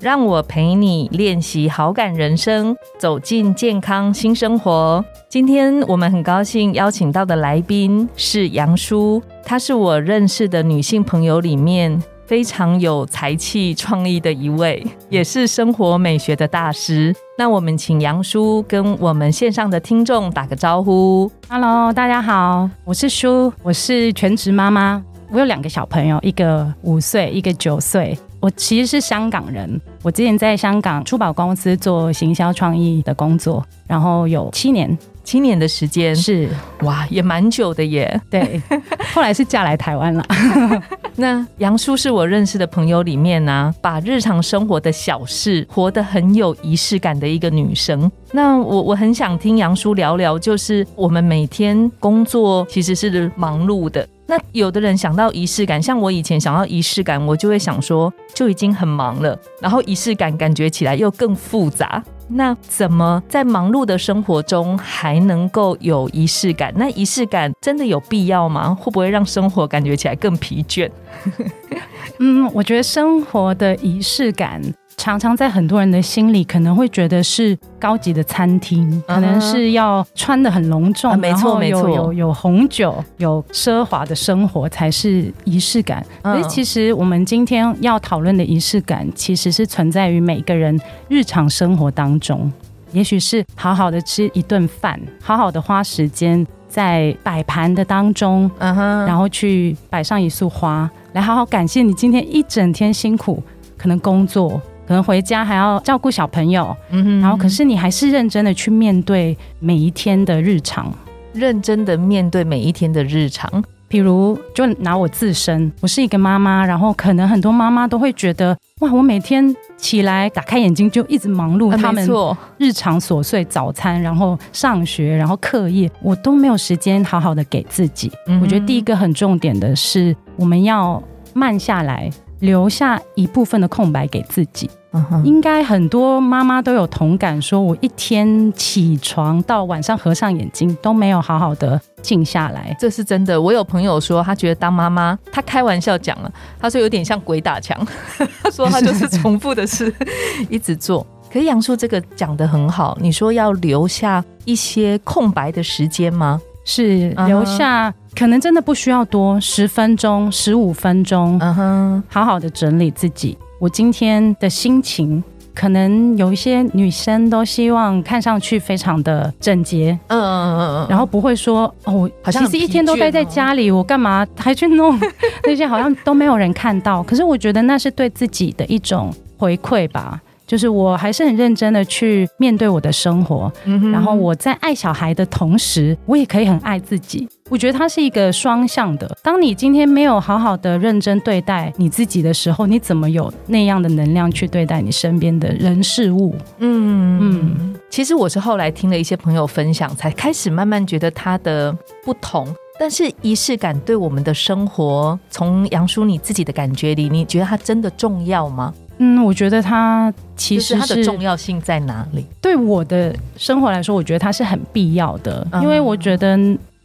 让我陪你练习好感人生，走进健康新生活。今天我们很高兴邀请到的来宾是杨叔，她是我认识的女性朋友里面非常有才气、创意的一位，也是生活美学的大师。那我们请杨叔跟我们线上的听众打个招呼。Hello，大家好，我是叔，我是全职妈妈，我有两个小朋友，一个五岁，一个九岁。我其实是香港人，我之前在香港珠宝公司做行销创意的工作，然后有七年，七年的时间，是哇，也蛮久的耶。对，后来是嫁来台湾了。那杨叔是我认识的朋友里面呢、把日常生活的小事活得很有仪式感的一个女生。那我我很想听杨叔聊聊，就是我们每天工作其实是忙碌的。那有的人想到仪式感，像我以前想到仪式感，我就会想说就已经很忙了，然后仪式感感觉起来又更复杂。那怎么在忙碌的生活中还能够有仪式感？那仪式感真的有必要吗？会不会让生活感觉起来更疲倦？嗯，我觉得生活的仪式感。常常在很多人的心里，可能会觉得是高级的餐厅，可能是要穿的很隆重，啊没错没错有有有红酒，有奢华的生活才是仪式感。嗯可是其实我们今天要讨论的仪式感，其实是存在于每个人日常生活当中。也许是好好的吃一顿饭，好好的花时间在摆盘的当中，嗯哼，然后去摆上一束花，来好好感谢你今天一整天辛苦，可能工作，可能回家还要照顾小朋友，嗯哼然后可是你还是认真的去面对每一天的日常。认真的面对每一天的日常。比如，就拿我自身，我是一个妈妈，然后可能很多妈妈都会觉得，哇，我每天起来打开眼睛就一直忙碌，啊他们日常琐碎，早餐，然后上学，然后课业，我都没有时间好好的给自己。嗯我觉得第一个很重点的是，我们要慢下来，留下一部分的空白给自己。应该很多妈妈都有同感，说我一天起床到晚上合上眼睛都没有好好的静下来。这是真的。我有朋友说，他觉得当妈妈，他开玩笑讲了，他说有点像鬼打墙，他 说他就是重复的事一直做。可是杨叔这个讲的很好，你说要留下一些空白的时间吗？是留下，可能真的不需要多，十分钟、十五分钟，嗯哼，好好的整理自己。我今天的心情，可能有一些女生都希望看上去非常的整洁，嗯嗯嗯嗯，然后不会说哦，我好像很其实一天都待在家里，我干嘛还去弄 那些好像都没有人看到。可是我觉得那是对自己的一种回馈吧。就是我还是很认真的去面对我的生活，嗯然后我在爱小孩的同时，我也可以很爱自己。我觉得它是一个双向的。当你今天没有好好的认真对待你自己的时候，你怎么有那样的能量去对待你身边的人事物？嗯嗯嗯，其实我是后来听了一些朋友分享，才开始慢慢觉得它的不同。但是仪式感对我们的生活，从杨叔你自己的感觉里，你觉得它真的重要吗？嗯，我觉得它其就是实它的重要性在哪里？对我的生活来说，我觉得它是很必要的，嗯因为我觉得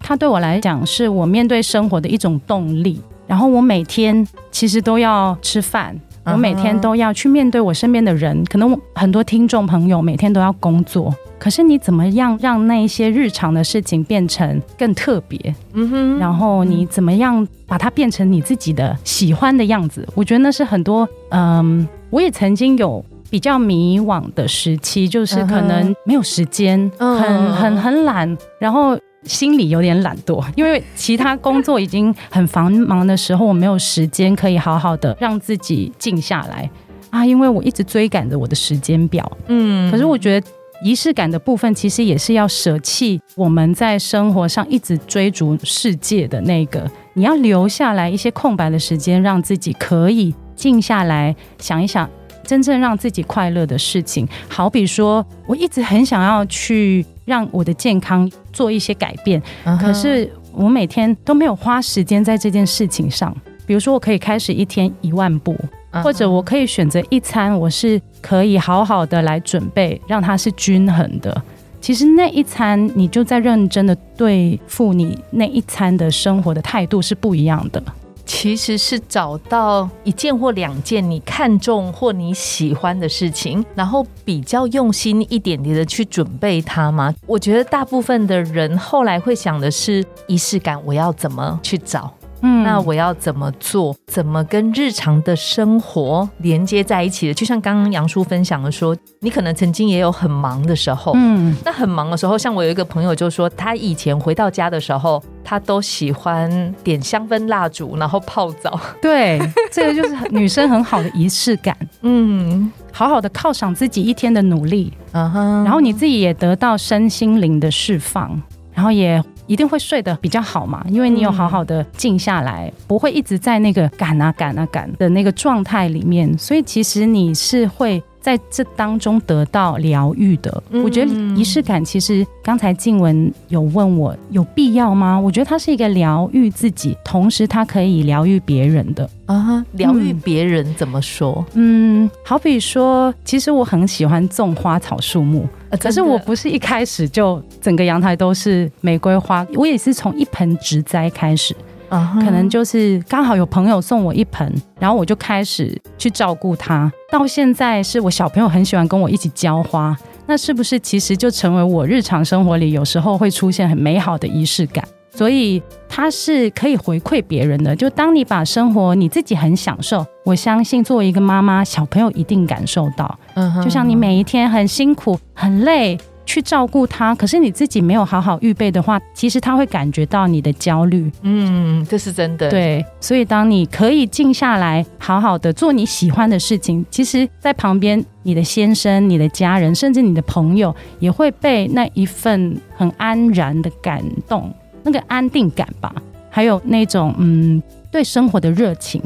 它对我来讲是我面对生活的一种动力。然后我每天其实都要吃饭，我每天都要去面对我身边的人。可能很多听众朋友每天都要工作，可是你怎么样让那一些日常的事情变成更特别？嗯哼然后你怎么样把它变成你自己的喜欢的样子？我觉得那是很多，嗯，我也曾经有比较迷惘的时期，就是可能没有时间，嗯很很很懒，然后。心里有点懒惰，因为其他工作已经很繁忙的时候，我没有时间可以好好的让自己静下来。啊，因为我一直追赶着我的时间表，嗯。可是我觉得仪式感的部分，其实也是要舍弃我们在生活上一直追逐世界的那个，你要留下来一些空白的时间，让自己可以静下来想一想。真正让自己快乐的事情，好比说，我一直很想要去让我的健康做一些改变，可是我每天都没有花时间在这件事情上。比如说，我可以开始一天一万步，或者我可以选择一餐，我是可以好好的来准备，让它是均衡的。其实那一餐，你就在认真的对付你那一餐的生活的态度是不一样的。其实是找到一件或两件你看中或你喜欢的事情，然后比较用心一点点的去准备它吗？我觉得大部分的人后来会想的是仪式感，我要怎么去找？嗯，那我要怎么做？怎么跟日常的生活连接在一起的？就像刚刚杨叔分享的说，你可能曾经也有很忙的时候，嗯，那很忙的时候，像我有一个朋友就说，他以前回到家的时候，他都喜欢点香氛蜡烛，然后泡澡。对，这个就是女生很好的仪式感。嗯，好好的犒赏自己一天的努力，嗯哼，然后你自己也得到身心灵的释放，然后也。一定会睡得比较好嘛，因为你有好好的静下来，不会一直在那个赶啊赶啊赶的那个状态里面，所以其实你是会。在这当中得到疗愈的，我觉得仪式感其实刚才静文有问我有必要吗？我觉得它是一个疗愈自己，同时它可以疗愈别人的啊。疗愈别人怎么说？嗯，好比说，其实我很喜欢种花草树木，可是我不是一开始就整个阳台都是玫瑰花，我也是从一盆植栽开始。可能就是刚好有朋友送我一盆，然后我就开始去照顾它。到现在是我小朋友很喜欢跟我一起浇花，那是不是其实就成为我日常生活里有时候会出现很美好的仪式感？所以它是可以回馈别人的。就当你把生活你自己很享受，我相信作为一个妈妈，小朋友一定感受到。嗯，就像你每一天很辛苦、很累。去照顾他，可是你自己没有好好预备的话，其实他会感觉到你的焦虑。嗯，这是真的。对，所以当你可以静下来，好好的做你喜欢的事情，其实，在旁边，你的先生、你的家人，甚至你的朋友，也会被那一份很安然的感动，那个安定感吧，还有那种嗯，对生活的热情。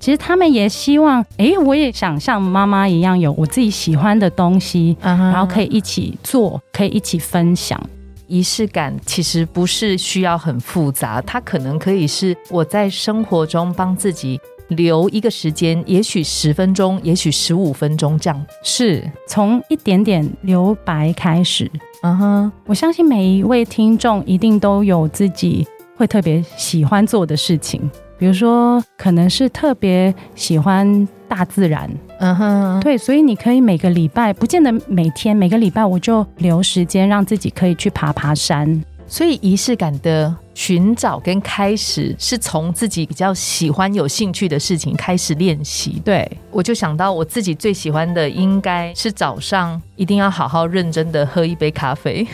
其实他们也希望，哎，我也想像妈妈一样有我自己喜欢的东西，然后可以一起做，可以一起分享。仪式感其实不是需要很复杂，它可能可以是我在生活中帮自己留一个时间，也许十分钟，也许十五分钟这样，是从一点点留白开始。嗯哼，我相信每一位听众一定都有自己会特别喜欢做的事情。比如说，可能是特别喜欢大自然，嗯哼，对，所以你可以每个礼拜，不见得每天，每个礼拜我就留时间让自己可以去爬爬山。所以仪式感的寻找跟开始，是从自己比较喜欢、有兴趣的事情开始练习。对，我就想到我自己最喜欢的，应该是早上一定要好好认真的喝一杯咖啡。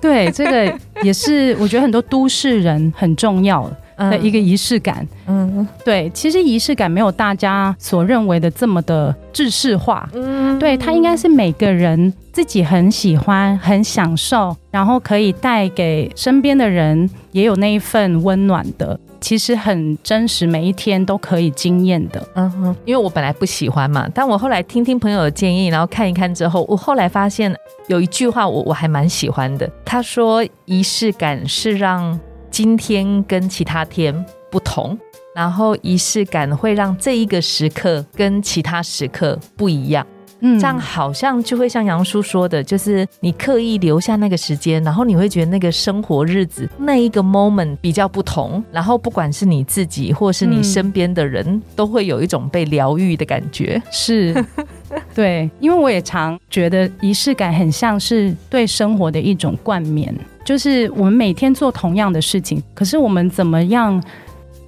对，这个也是我觉得很多都市人很重要。的一个仪式感，嗯，对，其实仪式感没有大家所认为的这么的制式化，嗯，对，它应该是每个人自己很喜欢、很享受，然后可以带给身边的人也有那一份温暖的，其实很真实，每一天都可以惊艳的，嗯哼。因为我本来不喜欢嘛，但我后来听听朋友的建议，然后看一看之后，我后来发现有一句话我我还蛮喜欢的，他说仪式感是让。今天跟其他天不同，然后仪式感会让这一个时刻跟其他时刻不一样。嗯，这样好像就会像杨叔说的，就是你刻意留下那个时间，然后你会觉得那个生活日子那一个 moment 比较不同，然后不管是你自己或是你身边的人，都会有一种被疗愈的感觉。是，对，因为我也常觉得仪式感很像是对生活的一种冠冕。就是我们每天做同样的事情，可是我们怎么样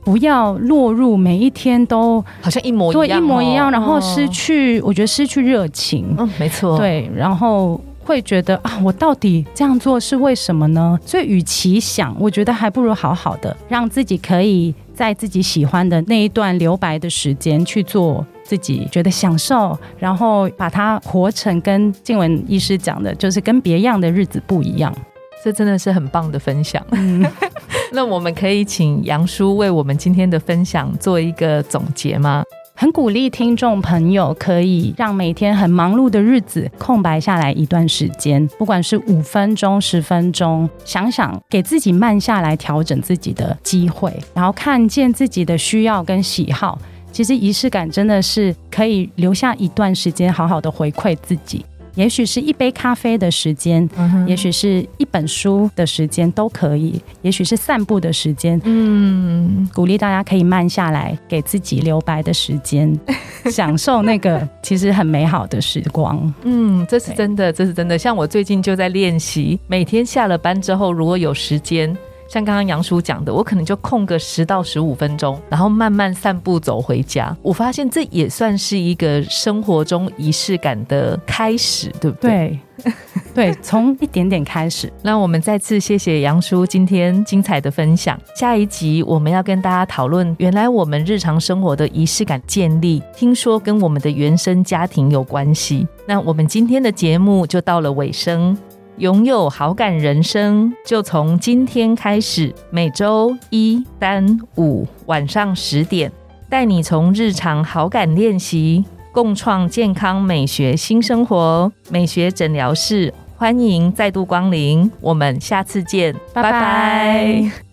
不要落入每一天都好像一模一样，一模一样，然后失去，我觉得失去热情。嗯，没错，对，然后会觉得啊，我到底这样做是为什么呢？所以，与其想，我觉得还不如好好的让自己可以在自己喜欢的那一段留白的时间去做自己觉得享受，然后把它活成跟静文医师讲的，就是跟别样的日子不一样。这真的是很棒的分享。那我们可以请杨叔为我们今天的分享做一个总结吗？很鼓励听众朋友可以让每天很忙碌的日子空白下来一段时间，不管是五分钟、十分钟，想想给自己慢下来调整自己的机会，然后看见自己的需要跟喜好。其实仪式感真的是可以留下一段时间，好好的回馈自己。也许是一杯咖啡的时间，也许是一本书的时间都可以，也许是散步的时间。嗯，鼓励大家可以慢下来，给自己留白的时间，享受那个其实很美好的时光。嗯，这是真的，这是真的。像我最近就在练习，每天下了班之后，如果有时间。像刚刚杨叔讲的，我可能就空个十到十五分钟，然后慢慢散步走回家。我发现这也算是一个生活中仪式感的开始，对不对？对，对，从一点点开始。那我们再次谢谢杨叔今天精彩的分享。下一集我们要跟大家讨论，原来我们日常生活的仪式感建立，听说跟我们的原生家庭有关系。那我们今天的节目就到了尾声。拥有好感人生，就从今天开始。每周一、三、五晚上十点，带你从日常好感练习，共创健康美学新生活。美学诊疗室，欢迎再度光临，我们下次见，拜拜。